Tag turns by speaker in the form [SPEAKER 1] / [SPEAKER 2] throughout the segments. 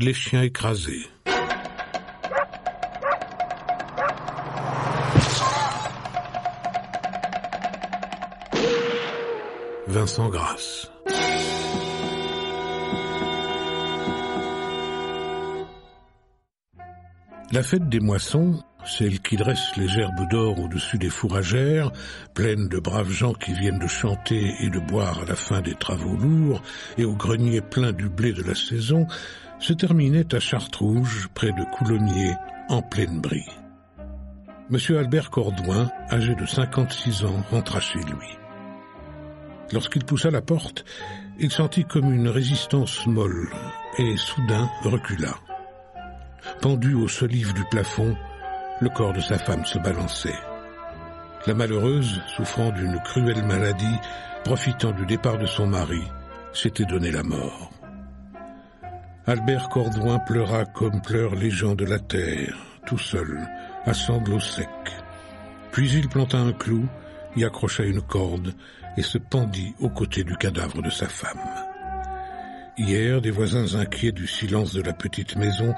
[SPEAKER 1] Les chiens écrasés. Vincent Grasse. La fête des moissons, celle qui dresse les gerbes d'or au-dessus des fourragères, pleine de braves gens qui viennent de chanter et de boire à la fin des travaux lourds, et au grenier plein du blé de la saison, se terminait à Chartrouge, près de Coulommiers, en pleine brie. Monsieur Albert Cordouin, âgé de 56 ans, rentra chez lui. Lorsqu'il poussa la porte, il sentit comme une résistance molle, et soudain recula. Pendu aux solives du plafond, le corps de sa femme se balançait. La malheureuse, souffrant d'une cruelle maladie, profitant du départ de son mari, s'était donné la mort. Albert Cordouin pleura comme pleurent les gens de la terre, tout seul, à sanglots secs. Puis il planta un clou, y accrocha une corde et se pendit aux côtés du cadavre de sa femme. Hier, des voisins inquiets du silence de la petite maison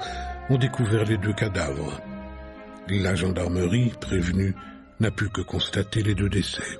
[SPEAKER 1] ont découvert les deux cadavres. La gendarmerie, prévenue, n'a pu que constater les deux décès.